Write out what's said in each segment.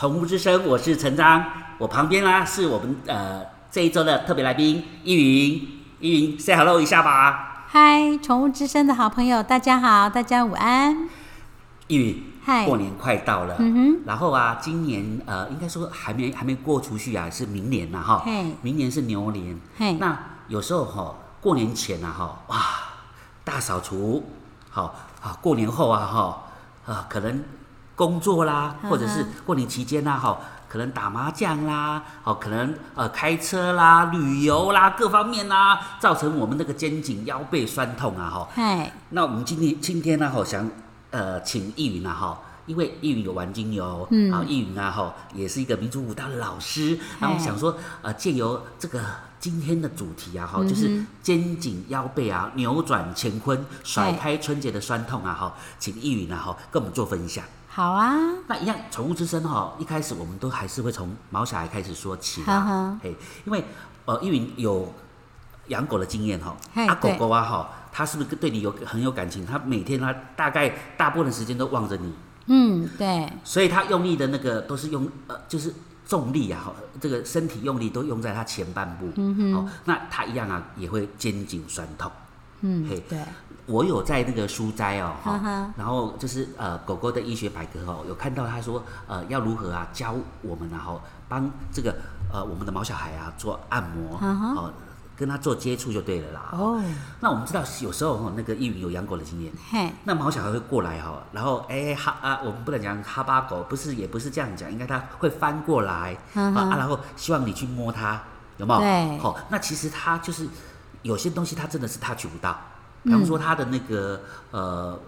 宠物之声，我是陈章，我旁边啦是我们呃这一周的特别来宾依云，依云 say hello 一下吧。嗨，宠物之声的好朋友，大家好，大家午安。依云，嗨过年快到了，嗯哼，然后啊，今年呃应该说还没还没过出去啊，是明年呐哈嘿，明年是牛年。嘿，那有时候哈、过年前啊哈，哇，大扫除，好啊，过年后啊哈，啊，可能工作啦，或者是过年期间啦哈，可能打麻将啦，好，可能呃开车啦、旅游啦各方面啦，造成我们那个肩颈腰背酸痛啊哈。嗨，那我们今天今天呢，哈，想呃请易云啊哈。因为易云有玩精油，嗯啊，易云啊哈也是一个民族舞蹈的老师，然后嘿想说，呃，借由这个今天的主题啊哈，嗯就是肩颈腰背啊扭转乾坤，甩开春节的酸痛啊哈，请易云啊哈跟我们做分享。好啊，那一样，宠物之声哈，一开始我们都还是会从毛小孩开始说起嘿，因为呃，易云有养狗的经验哈，啊，狗狗啊哈，它是不是对你有很有感情？它每天它大概大部分的时间都望着你，嗯，对，所以它用力的那个都是用呃，就是重力啊，哈，这个身体用力都用在它前半部。嗯哼，哦，那它一样啊，也会肩颈酸痛。嗯嘿，对，我有在那个书斋哦，哈、然后就是呃狗狗的医学百科哦，有看到他说呃要如何啊教我们然后帮这个呃我们的毛小孩啊做按摩，哦跟他做接触就对了啦。哦，那我们知道有时候哦那个易云有养狗的经验，嘿，那毛小孩会过来哈，然后哎哈啊我们不能讲哈巴狗，不是也不是这样讲，应该它会翻过来啊啊，然后希望你去摸它，有没有？对。好、那其实它就是有些东西它真的是它取不到，比方说它的那个、呃，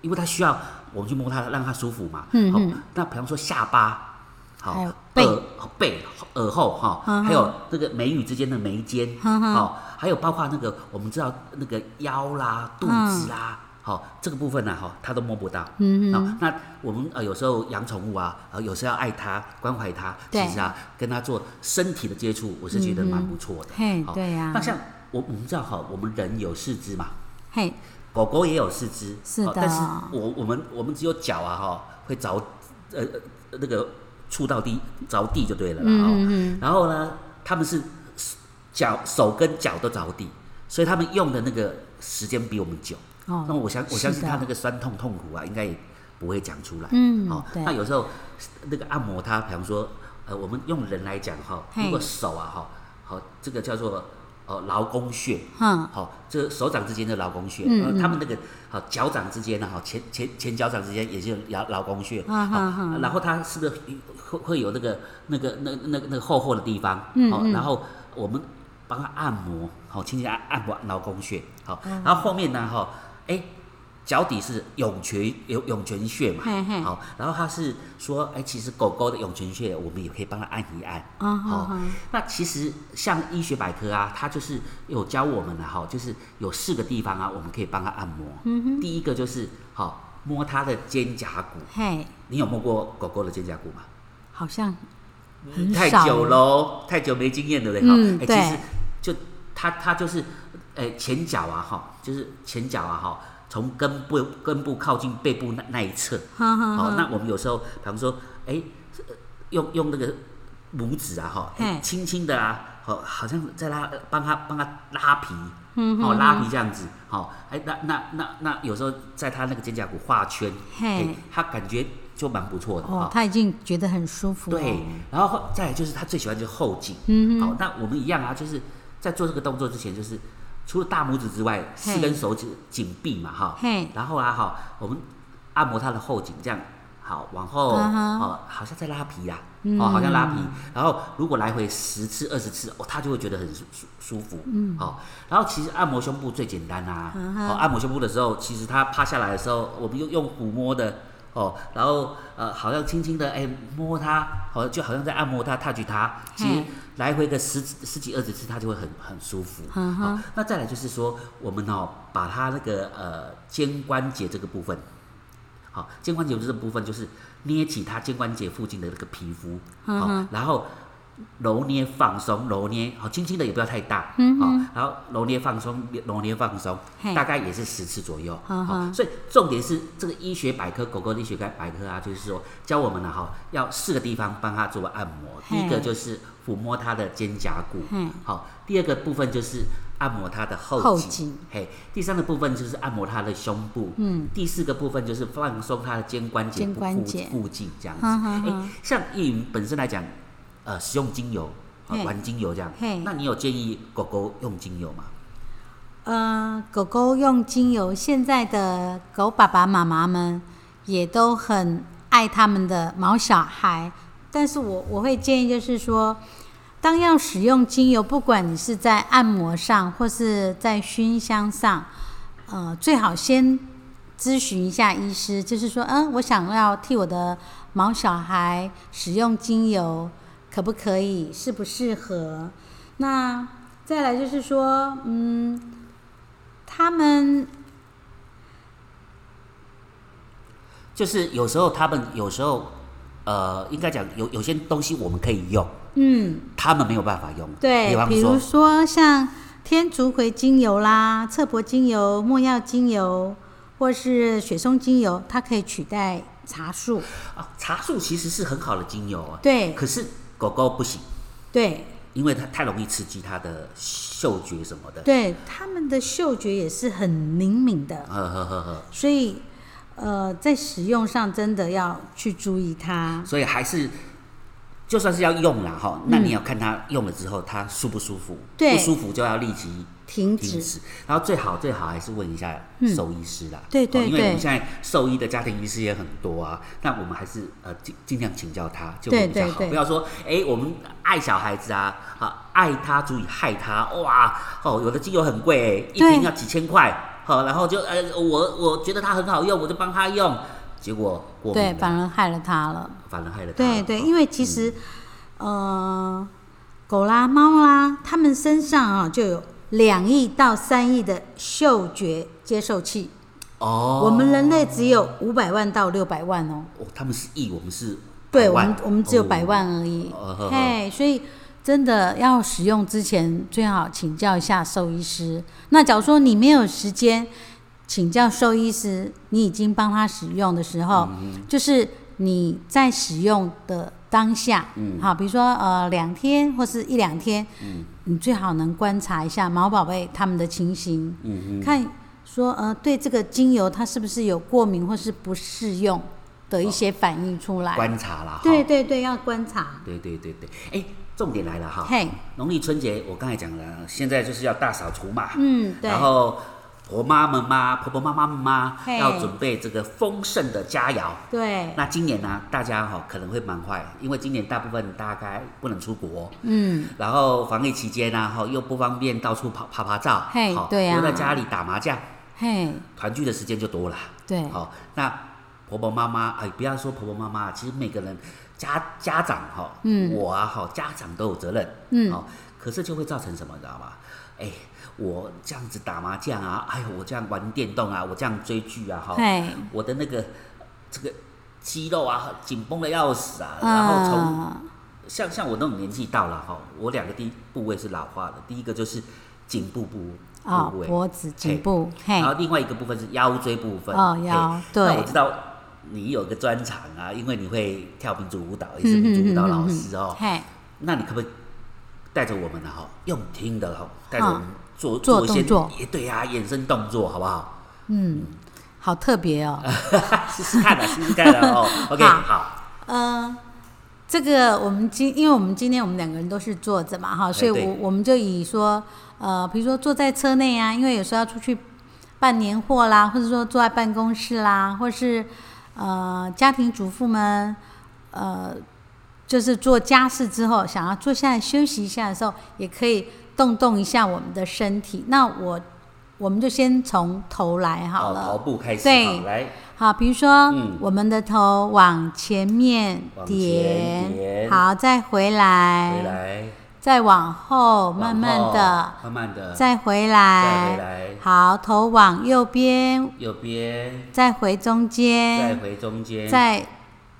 因为它需要我们去摸它，让它舒服嘛。好、嗯。嗯那比方说下巴，好、耳背、耳后哈、嗯还有那个眉宇之间的眉间，好、还有包括那个我们知道那个腰啦、肚子啦。好、这个部分呢、哈、它都摸不到。嗯嗯好、那我们呃有时候养宠物啊，呃有时候要爱它、关怀它，其实啊，跟它做身体的接触，我是觉得蛮不错的。嘿，对呀。那，像我我们知道哈，我们人有四肢嘛，嘿，狗狗也有四肢，是的。但是我我们我们只有脚啊哈会着呃呃那个触到地着地就对了啦嗯哦。嗯然后呢，他们是脚手跟脚都着地，所以他们用的那个时间比我们久。嗯，哦，那我相我相信他那个酸痛痛苦啊，应该也不会讲出来。嗯哦，那有时候那个按摩它，比方说，呃，我们用人来讲哈，如果手啊哈，好，这个叫做呃劳宫穴，嗯，好，这手掌之间的劳宫穴，他们那个好脚掌之间呢，哈前前前脚掌之间也是劳劳宫穴，嗯好然后它是不是会会有那个那个那那那个厚厚的地方，好，嗯。哦然后我们帮他按摩，好，轻轻按按摩劳宫穴，好，嗯然后后面呢，哈，哎。脚底是涌泉涌涌泉穴嘛嘿嘿，好，然后他是说，哎，其实狗狗的涌泉穴，我们也可以帮它按一按，嗯好。那其实像医学百科啊，它就是有教我们的哈，就是有四个地方啊，我们可以帮它按摩。嗯第一个就是好摸它的肩胛骨，嘿，你有摸过狗狗的肩胛骨吗？好像太久喽，太久没经验对不对？哈、哎其实就它它就是，哎，前脚啊哈，就是前脚啊哈，从根部根部靠近背部那那一侧，好、那我们有时候，比方说，哎，呃用用那个拇指啊，哈、轻轻的啊，好，好像在拉，帮他帮他拉皮，嗯哦，拉皮这样子，好、哎，那那那那有时候在他那个肩胛骨画圈，哎嘿，他感觉就蛮不错的，哦，他已经觉得很舒服了，对，然后后再来就是他最喜欢就是后颈，嗯好，那我们一样啊，就是在做这个动作之前，就是除了大拇指之外，四根手指紧闭嘛，哈，然后啊，哈，我们按摩他的后颈，这样好，往后哦，好像在拉皮呀、嗯哦，好像拉皮。然后如果来回十次、二十次，哦，他就会觉得很舒舒舒服。嗯，好。然后其实按摩胸部最简单啊。嗯哼哦，按摩胸部的时候，其实他趴下来的时候，我们用用抚摸的。哦，然后呃，好像轻轻的哎摸它，好像就好像在按摩它、touch 它，其实来回个十十几二十次，它就会很很舒服。嗯哼。好，那再来就是说，我们哦，把它那个呃肩关节这个部分，好，肩关节这个部分就是捏起它肩关节附近的那个皮肤，好，然后揉捏放松，揉捏好，轻轻的也不要太大，嗯好，然后揉捏放松，揉捏放松，大概也是十次左右。好，所以重点是这个医学百科，狗狗的医学百科啊，就是说教我们呢，哈，要四个地方帮它做按摩。第一个就是抚摸它的肩胛骨嗯，好，第二个部分就是按摩它的后颈嘿，第三个部分就是按摩它的胸部，嗯，第四个部分就是放松它的肩关节肩附关节。附近这样子。哎、像叶云本身来讲，呃，使用精油，呃嘿。玩精油这样。嘿，那你有建议狗狗用精油吗？呃，狗狗用精油，现在的狗爸爸妈妈们也都很爱他们的毛小孩，但是我我会建议就是说，当要使用精油，不管你是在按摩上或是在熏香上，呃，最好先咨询一下医师，就是说，嗯，我想要替我的毛小孩使用精油，可不可以？适不适合？那再来就是说，嗯，他们就是有时候他们有时候，呃，应该讲有有些东西我们可以用，嗯，他们没有办法用。对比，方比如说，像天竺葵精油啦、侧柏精油、墨药精油，或是雪松精油，它可以取代茶树。啊，茶树其实是很好的精油啊，对可是狗狗不行，对因为它太容易刺激它的嗅觉什么的。对，它们的嗅觉也是很灵敏的，呵呵呵呵，所以呃，在使用上真的要去注意它。所以还是。就算是要用了哈，那你要看它用了之后它舒不舒服，不舒服就要立即停止。停止。然后最好最好还是问一下嗯。兽医师啦，对对对因为我们对现在兽医的家庭医师也很多啊，那我们还是呃尽尽量请教他就会比较好，对对对。不要说哎我们爱小孩子啊，啊爱他足以害他，哇哦有的精油很贵哎，一对。瓶要几千块，好，然后就呃我我觉得它很好用，我就帮他用，结果过敏对，反而害了它了。反而害了他，对对，哦因为其实，呃，狗啦、猫啦，它们身上啊就有两亿到三亿的嗅觉接受器，哦，我们人类只有五百万到六百万哦。哦他们是亿，我们是对我们我们只有哦百万而已哦。嘿，所以真的要使用之前，最好请教一下兽医师。那假如说你没有时间请教兽医师，你已经帮他使用的时候，嗯就是你在使用的当下，嗯。好，比如说呃两天或是一两天，嗯。你最好能观察一下毛宝贝他们的情形，嗯嗯，看说呃对这个精油它是不是有过敏或是不适用的一些反应出来。观察啦，哈。对对对，要观察。对对对对，哎，重点来了哈。嘿，农历春节我刚才讲了，现在就是要大扫除嘛，嗯，对，然后婆妈们嘛，婆婆妈妈们嘛，要准备这个丰盛的佳肴。对，那今年呢，大家哈可能会蛮坏，因为今年大部分大概不能出国，嗯，然后防疫期间呢，哈又不方便到处跑拍拍照，好嘿对啊。留在家里打麻将，嘿，团聚的时间就多了。对，好，那婆婆妈妈，哎，不要说婆婆妈妈，其实每个人家家长哈，嗯。我啊哈，家长都有责任，嗯。好，可是就会造成什么，你知道吗？哎，我这样子打麻将啊，哎呦，我这样玩电动啊，我这样追剧啊，哈，我的那个这个肌肉啊紧绷的要死啊，然后从嗯，像像我那种年纪到了哈，我两个第一部位是老化的，第一个就是颈部部位，脖子、颈部，嘿然，后另外一个部分是腰椎部分。哦腰对那我知道你有个专长啊，因为你会跳民族舞蹈，也是民族舞蹈老师哦。嘿，那你可不可以带着我们呢？哈，用听的哈，带着我们做做一些动作也对呀、衍生动作好不好？嗯，好特别哦。试试看的，试试看的。哦，OK，好嗯，呃，这个我们今，因为我们今天我们两个人都是坐着嘛，哈，所以我我们就以说，呃，比如说坐在车内啊，因为有时候要出去办年货啦，或者说坐在办公室啦，或是呃家庭主妇们，呃，就是做家事之后想要坐下来休息一下的时候，也可以动动一下我们的身体。那我我们就先从头来好好，了。头部开始，对好来，好，比如说、嗯我们的头往前面点，点好，再回来，回来，再往后，慢往慢后的，慢慢的，再回再来，回来，好，头往右边，右边，再回中间再，回中间，再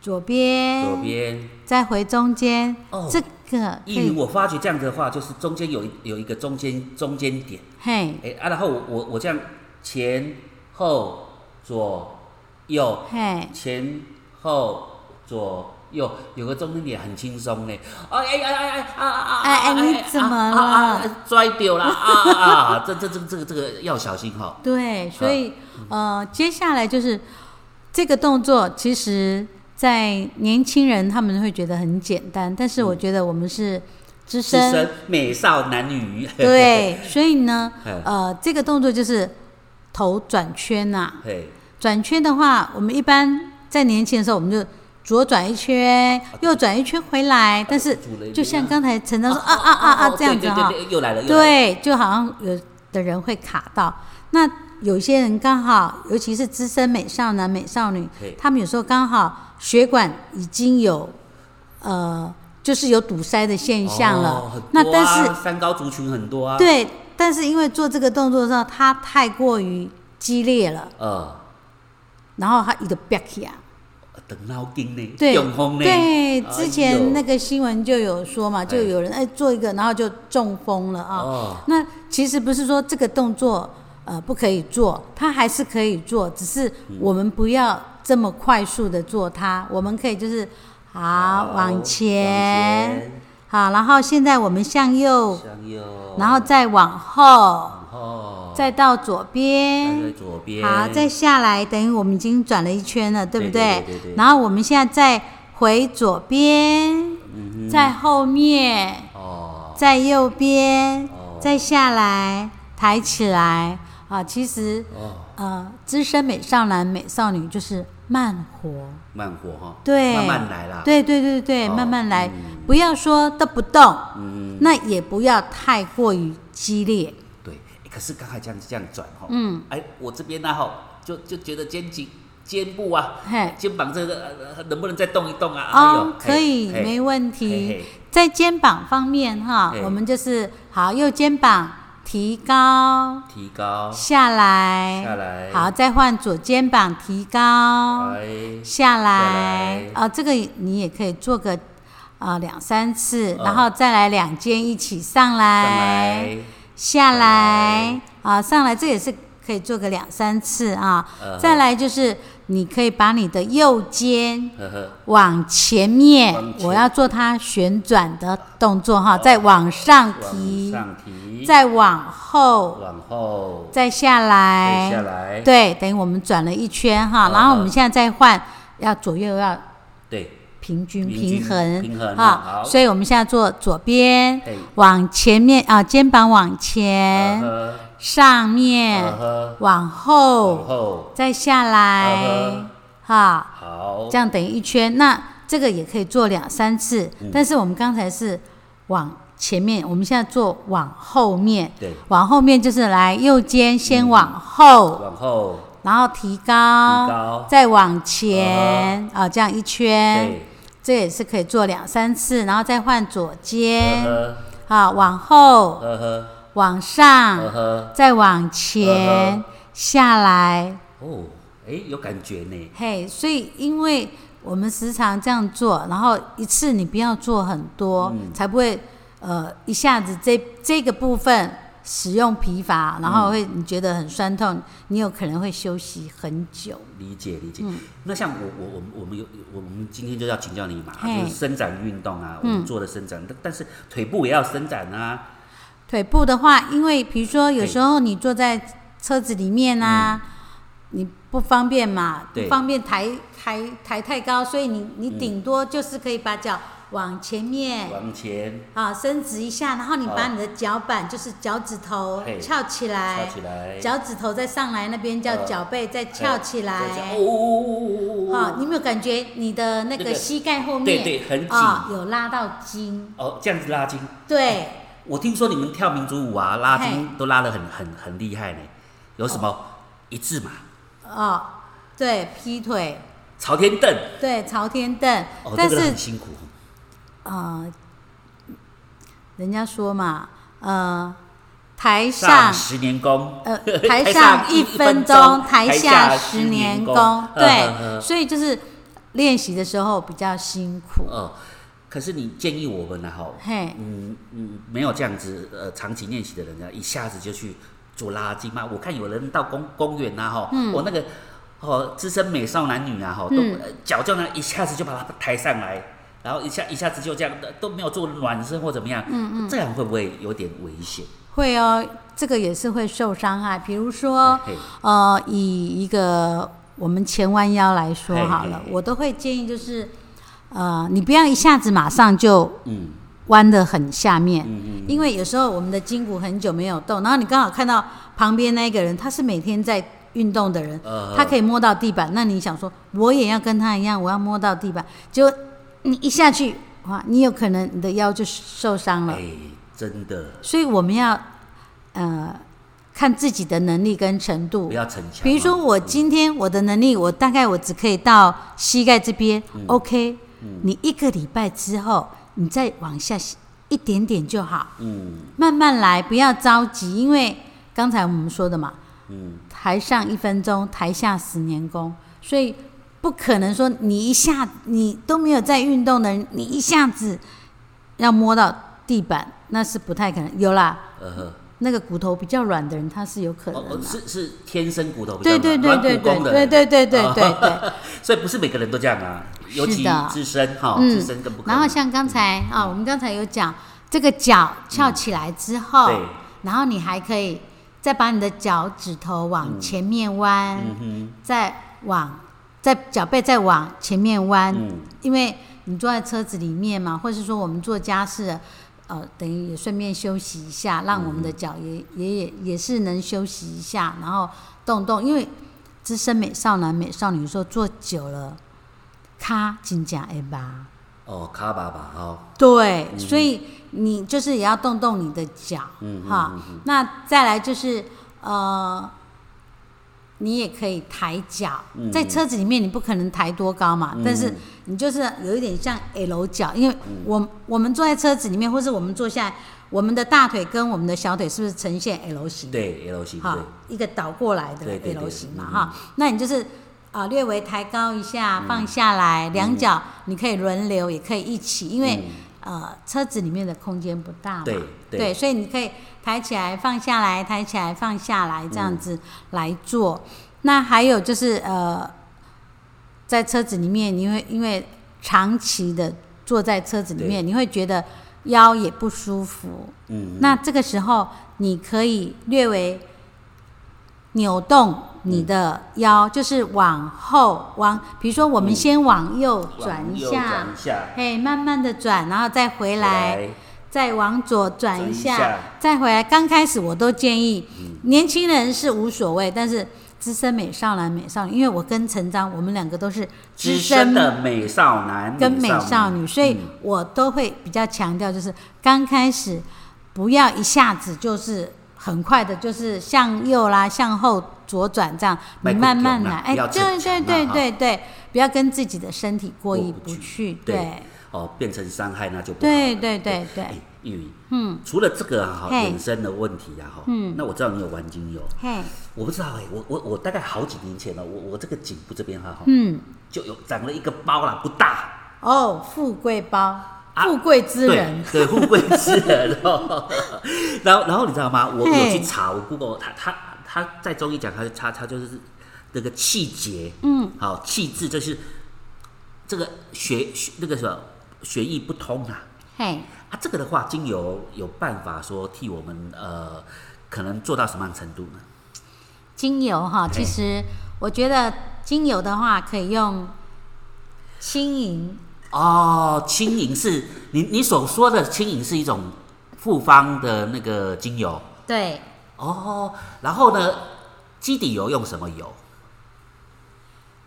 左边，左边。再回中间，哦这个可依云，以，我发觉这样子的话，就是中间有一有一个中间中间点，嘿，哎、啊，然后我我我这样前后左右嘿，前后左右有个中间点很轻松呢。哎哎哎哎哎啊啊！哎哎你怎么了摔掉了啊啊这这这个这个要小心哈。对，所以呃，接下来就是这个动作，其实，在年轻人他们会觉得很简单，但是我觉得我们是资资深，深美少男女。对，所以呢嗯，呃，这个动作就是头转圈呐、嘿，转圈的话，我们一般在年轻的时候，我们就左转一圈，右转一圈回来。但是就像刚才陈章说哦啊啊啊啊哦这样子哈，又来了，又来了。对，就好像有的人会卡到。那有一些人刚好，尤其是资深美少男、美少女，他们有时候刚好血管已经有呃，就是有堵塞的现象了。那但是三高族群很多啊。。对，但是因为做这个动作的时候，它太过于激烈了，呃，然后它一个 back 啊。等脑筋呢，对中风呢。对，哎之前那个新闻就有说嘛，就哎有人哎做一个，然后就中风了啊。哦，那其实不是说这个动作呃不可以做，它还是可以做，只是我们不要这么快速的做它，我们可以就是好往前，好，然后现在我们向右，向右，然后再往后，往后，再到左边。在。左边，好，再下来，等于我们已经转了一圈了，对不对？对对对对。然后我们现在再回左边，嗯在后面，哦，在右边，哦。再下来，抬起来。啊。其实哦，呃，资深美少男、美少女就是慢活，慢活哈，对，慢慢来啦。，对对对对，哦慢慢来，嗯不要说都不动，嗯，那也不要太过于激烈。对。欸可是刚才这样这样转哈，嗯，哎，我这边呢哈，就就觉得肩颈、肩部啊，嘿，肩膀这个能不能再动一动啊？哎哦，可以，没问题。在肩膀方面哈，我们就是好，右肩膀提高。提高。下来，下来，好，再换左肩膀提高，下来。来。啊，这个你也可以做个啊两三次，嗯。然后再来两肩一起上上来，下来。来。啊，上来，这也是可以做个两三次啊。嗯。再来就是你可以把你的右肩往前面，我要做它旋转的动作哈，再往上往提，上提，再往后，往后，再下来，再下来，对，等于我们转了一圈哈，嗯然后我们现在再换，要左右要对，平均平衡平衡啊，所以我们现在做左边哎，往前面啊，肩膀往前，上，面往往后，再下来嗯，哈，好，这样等于一圈。那这个也可以做两三次，嗯。但是我们刚才是往前面，我们现在做往后面。对，往后面就是来右肩先往后，往后，然后提高，提高。再往前啊，这样一圈，对，这也是可以做两三次，然后再换左肩。呵啊，往后，呵，呵呵，往上，呵，再往前。下来，哦，哎，有感觉呢，嘿，所以因为我们时常这样做，然后一次你不要做很多，嗯。才不会呃一下子这这个部分使用疲乏，然后会你觉得很酸痛，你有可能会休息很久。理解理解。嗯。那像我我我们我们有我们今天就要请教你嘛，就是伸展运动啊，我嗯们做的伸展，但但是腿部也要伸展啊，腿部的话，因为比如说有时候你坐在车子里面啊，你不方便嘛，不方便抬抬抬太高，所以你你嗯。顶多就是可以把脚往前面。往前。好，伸直一下，然后你把你的脚板，就是脚趾头翘起来，翘起来，脚趾头再上来，那边叫呃脚背再翘起来。哦哦哦哦哦啊，哦你有没有感觉你的那那个个膝盖后面对对很紧。啊有拉到筋？哦，这样子拉筋。对，我听说你们跳民族舞啊，拉筋都拉得很很很厉害呢，有什么一字马、哦，对，劈腿，朝天凳，对，朝天凳，哦，但是很辛苦。呃，人家说嘛，呃，台上上十年功，呃，台上一分钟，台下十年功。对，所以就是练习的时候比较辛苦。呃，可是你建议我们呢，哈，嘿，嗯嗯，没有这样子呃长期练习的人呢，一下子就去做拉筋吗？我看有人到公公园呐，哈，我那个哦资深美少男女啊，哈，都脚就那一下子就把它抬上来，然后一下一下子就这样的都没有做暖身或怎么样，嗯嗯，这样会不会有点危险？会哦，这个也是会受伤害。比如说，呃，以一个我们前弯腰来说好了我都会建议就是，呃，你不要一下子马上就嗯。弯的很下面，嗯嗯，因为有时候我们的筋骨很久没有动，然后你刚好看到旁边那个人，他是每天在运动的人，呃。他可以摸到地板，那你想说我也要跟他一样，我要摸到地板，结果你一下去，哇，你有可能你的腰就受伤了。哎，真的所以我们要呃看自己的能力跟程度不。要逞强啊。比如说我今天我的能力，我大概我只可以到膝盖这边、o 嗯 k 你一个礼拜之后，你再往下一点点就好，嗯慢慢来，不要着急，因为刚才我们说的嘛，嗯，台上一分钟，台下十年功，所以不可能说你一下你都没有在运动的人，你一下子要摸到地板，那是不太可能。有啦，呃。那个骨头比较软的人，他是有可哦哦，能的。是是天生骨头比较对对软软对对对对对对对对哦对。所以不是每个人都这样啊，尤其是的资深哈，嗯资深更不可能。然后像刚才啊，我们刚才有讲，这个脚翘起来之后，对然后你还可以再把你的脚趾头往前面弯，嗯再往再脚背再往前面弯，嗯因为你坐在车子里面嘛，或是说我们做家事，呃，等于也顺便休息一下，让我们的脚也、也也也是能休息一下，然后动动。因为资深美少男、美少女说坐久了，咔紧张哎吧。哦，卡爸爸哈，对，所以你就是也要动动你的脚，嗯嗯哈。那再来就是呃，你也可以抬脚，嗯。在车子里面你不可能抬多高嘛，但是你就是有一点像 L 脚，因为嗯。我我们坐在车子里面，或是我们坐下来，我们的大腿跟我们的小腿是不是呈现 L 型？对 L 型哈，，一个倒过来的 L 型嘛嗯。哈，那你就是啊、略微抬高一下，嗯。放下来，两脚你可以轮流，也可以一起，因为、呃车子里面的空间不大嘛，嗯对。对所以你可以抬起来放下来，抬起来放下来这样子来做。那还有就是呃，在车子里面，你会因为长期的坐在车子里面，你会觉得腰也不舒服，嗯，那这个时候，你可以略微扭动你的腰，就是往后往，比如说我们先往右转一下转，一下，嘿，慢慢的转，然后再回来，再往左转一下，再回来。刚开始我都建议、年轻人是无所谓，但是资深美少男、美少女，因为我跟陈章，我们两个都是资资深的美少男跟美少女，所以嗯我都会比较强调，就是刚开始不要一下子就是很快的，就是向右啦、向后左转这样，你慢慢来，哎，对对对对对，不要跟自己的身体过意不去，对。对。哦，变成伤害那就不好对对。对对哎，玉宇，嗯，除了这个啊哈嘿。衍生的问题啊哈，嗯。那我知道你有玩精油，嘿，我不知道哎，我我我大概好几年前了，我我这个颈部这边哈哈，嗯，就有长了一个包啦，不大，哦，富贵包，啊富贵之人，对对，富贵之人哦。然后然后你知道吗？我嘿有去查，我 Google 他他他在中医讲，他他他就是那个气节，嗯，好气质，就是这个血血那个什么血液不通啊。嘿，啊，这个的话，精油有办法说替我们呃，可能做到什么样的程度呢？精油哈，其实我觉得精油的话可以用轻盈，哦，轻盈是你你所说的轻盈是一种复方的那个精油对，哦，然后呢，基底油用什么油？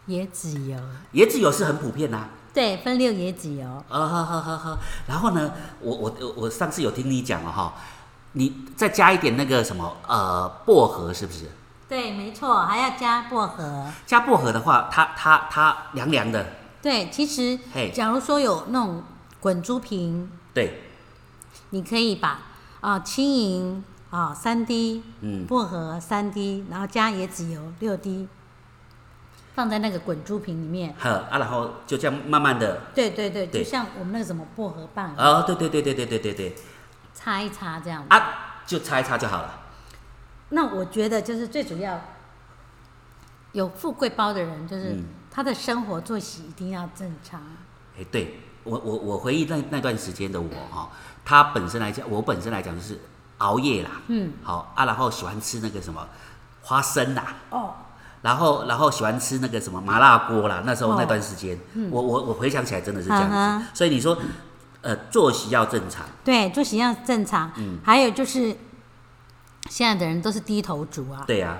椰子油，椰子油是很普遍呐、对，分六椰子油，啊，好好好好。然后呢，我我我我上次有听你讲了哈，你再加一点那个什么呃薄荷是不是？对，没错，还要加薄荷。加薄荷的话，它它它凉凉的，对，其实假如说有那种滚珠瓶，对，你可以把啊轻盈啊三滴，嗯，薄荷三滴，然后加椰子油六滴，放在那个滚珠瓶里面。呵啊，然后就这样慢慢的，对对对，就像我们那个什么薄荷棒，哦，对对对对对对对对，擦一擦这样。啊，就擦一擦就好了。那我觉得就是最主要，有富贵包的人，就是嗯他的生活作息一定要正常。哎，对我我我回忆那那段时间的我哈、他本身来讲，我本身来讲就是熬夜啦，嗯，好啊，然后喜欢吃那个什么花生啦，哦，然后然后喜欢吃那个什么麻辣锅啦，那时候哦。那段时间，我我我回想起来真的是这样子，嗯所以你说，呃，作息要正常，对，作息要正常。嗯。还有就是，现在的人都是低头族啊，对呀、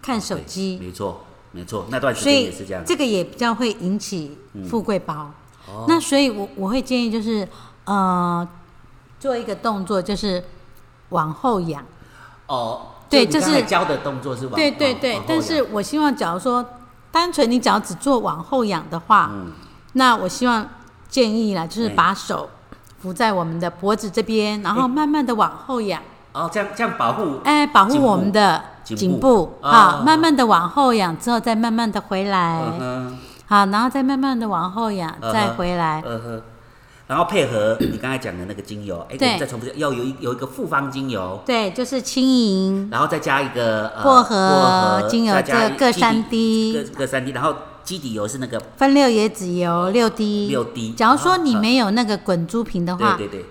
看手机，没错没错，那段时间也是这样，这个也比较会引起富贵包。哦。那所以我我会建议就是，呃，做一个动作就是往后仰。哦，对就是教的动作是往对对对但是我希望，假如说单纯你只要只做往后仰的话，嗯。那我希望建议啦，就是哎把手扶在我们的脖子这边，然后哎慢慢的往后仰，哦，这样这样保护，哎，保护我们的颈部好，慢慢的往后仰之后，再慢慢的回嗯来，好，然后再慢慢的往后仰，再回来，然后配合你刚才讲的那个精油，哎，我对们再重复要有一有一个复方精油，对，就是轻盈。然后再加一个呃薄荷精油，再加这各三滴，各各三滴，然后基底油是那个分六椰子油六滴，六滴假如说你啊。没有那个滚珠瓶的话，对对对，你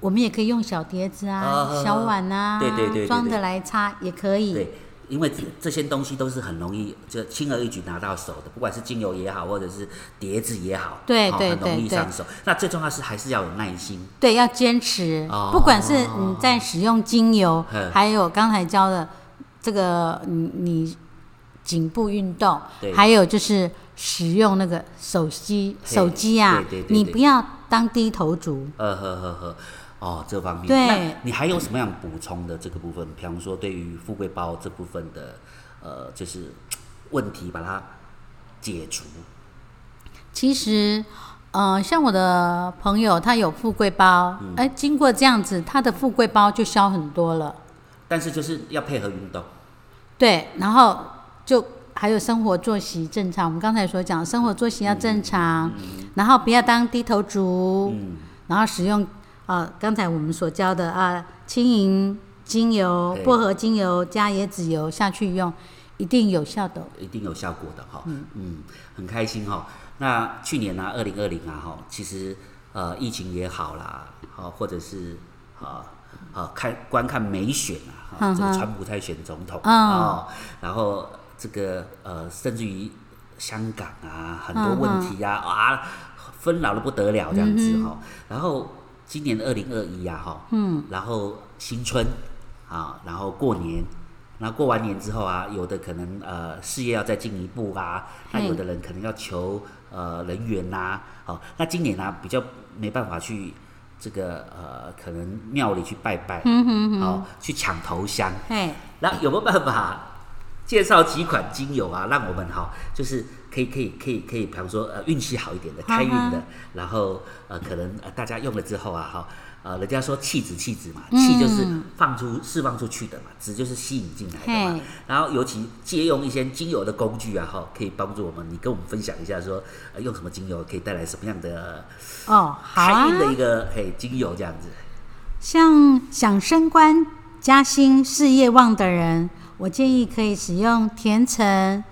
我们也可以用小碟子啊、啊小碗啊，对对对对对装的来擦也可以。对，因为这这些东西都是很容易就轻而易举拿到手的，不管是精油也好，或者是碟子也好，对对哦很容易对对上手。那最重要是还是要有耐心。对，要坚持。哦不管是你在使用精油，嗯还有刚才教的这个你你颈部运动对，还有就是使用那个手机手机啊对对，对对你不要当低头族。呃呵呵呵，哦，这方面，对那你还有什么样补充的这个部分？比方说，对于富贵包这部分的呃，就是问题，把它解除。其实，呃，像我的朋友，他有富贵包，嗯哎、经过这样子，他的富贵包就消很多了。但是就是要配合运动，对，然后就还有生活作息正常。我们刚才所讲，生活作息要正常，然后不要当低头族，嗯，然后使用啊刚才我们所教的啊轻盈精油、薄荷精油加椰子油下去用，一定有效的。一定有效果的哈。嗯很开心哈。那去年呢、啊，二零二零啊哈，其实呃疫情也好啦，好或者是啊啊看观看美选啊，这个川普在选总统嗯哦，然后这个呃甚至于香港啊很多问题啊啊纷扰的不得了这样子哈。然后今年的二零二一呀哈，嗯，然后新春啊，然后过年。那过完年之后啊，有的可能呃事业要再进一步啊，那有的人可能要求呃人员呐、好、那今年呢、啊、比较没办法去这个呃可能庙里去拜拜，嗯哼哼，好、去抢头香，嘿，那有没有办法介绍几款精油啊，让我们哈、就是可以可以可以可以，比方说呃运气好一点的开运的然后呃可能呃大家用了之后啊哈。呃，人家说气质气质嘛，嗯气就是放出释放出去的嘛，质就是吸引进来的嘛。然后尤其借用一些精油的工具啊，哈，可以帮助我们。你跟我们分享一下说，呃，用什么精油可以带来什么样的哦，好啊开运，的一个嘿精油这样子。像想升官加薪、事业旺的人，我建议可以使用甜橙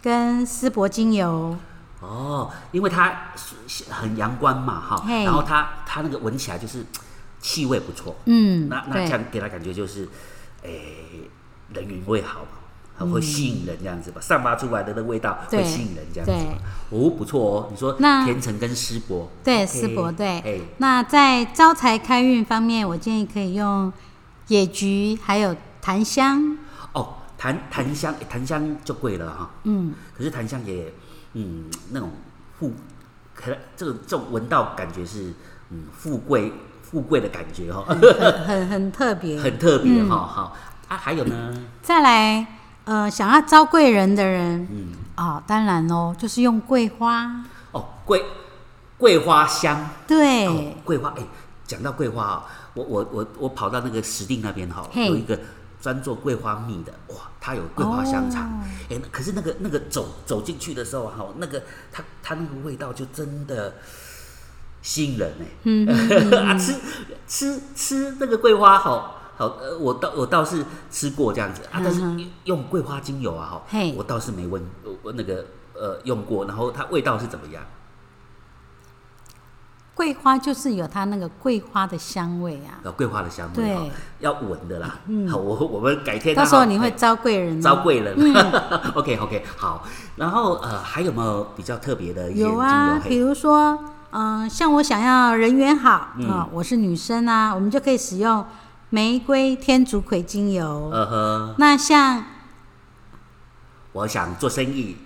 跟丝柏精油。哦，因为它很阳光嘛，哈，然后它它那个闻起来就是气味不错，嗯那，那这对，样给他感觉就是，诶、人缘会好嘛，很会吸引人这样子吧，散发出来的那味道会吸引人这样子。哦，不错哦，你说那甜橙跟丝柏，对丝柏对。哎，那在招财开运方面，我建议可以用野菊还有檀香。哦，檀檀香，檀香就贵了哈，嗯，可是檀香也，嗯，那种富，可这种这种闻到感觉是，嗯，富贵富贵的感觉哈、很很很特别。很特别嗯。哈、哈、啊，还有呢，再来，呃，想要招贵人的人嗯，啊、当然喽，就是用桂花。哦，桂桂花香，对，哦，桂花，哎、讲到桂花啊、我我我我跑到那个石定那边哈、嘿。有一个专做桂花蜜的，哇，它有桂花香肠。哦。哎、可是那个那个走走进去的时候哈，那个它它那个味道就真的吸引人哎、嗯 啊，吃吃吃那个桂花好好，呃，我倒我倒是吃过这样子啊，但是嗯用桂花精油啊哈嘿，我倒是没闻我我那个呃用过，然后它味道是怎么样？桂花就是有它那个桂花的香味啊，有桂花的香味对哈，要闻的啦。好，我 我们改天到时候你会招贵人哦。招贵人。OK OK，好。然后呃，还有没有比较特别的一些精油？有啊，比如说，嗯、像我想要人缘好啊、嗯我是女生啊，我们就可以使用玫瑰天竺葵精油。呃呵，那像我想做生意，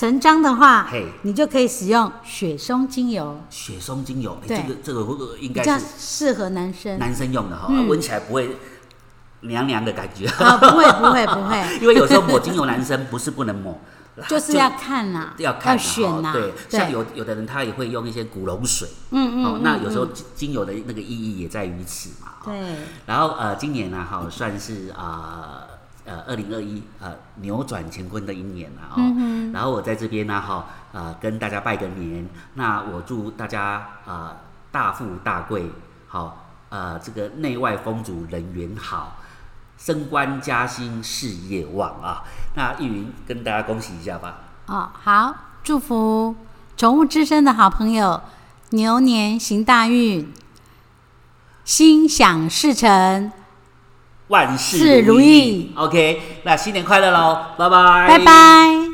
成章的话嘿，你就可以使用雪松精油，雪松精油，哎，对。这个这个应比较该是适合男生。男生用的哈，嗯。闻起来不会凉凉的感觉。啊，不会不会不会，因为有时候抹精油，男生不是不能抹，就是要看呐、要看啊选呐、哈对，像有有的人他也会用一些古龙水，嗯嗯哦，那有时候嗯。精精油的那个意义也在于此嘛。哈对，然后呃，今年呢，哈，算是啊呃二零二一呃扭转乾坤的一年了哦。嗯然后我在这边呢，哈呃跟大家拜个年，那我祝大家呃大富大贵，好呃这个内外风足人缘好。升官加薪，事业旺啊！那玉云跟大家恭喜一下吧。哦，好，祝福宠物之声的好朋友牛年行大运，心想事成，万事事如意。OK，那新年快乐喽，拜拜，拜拜。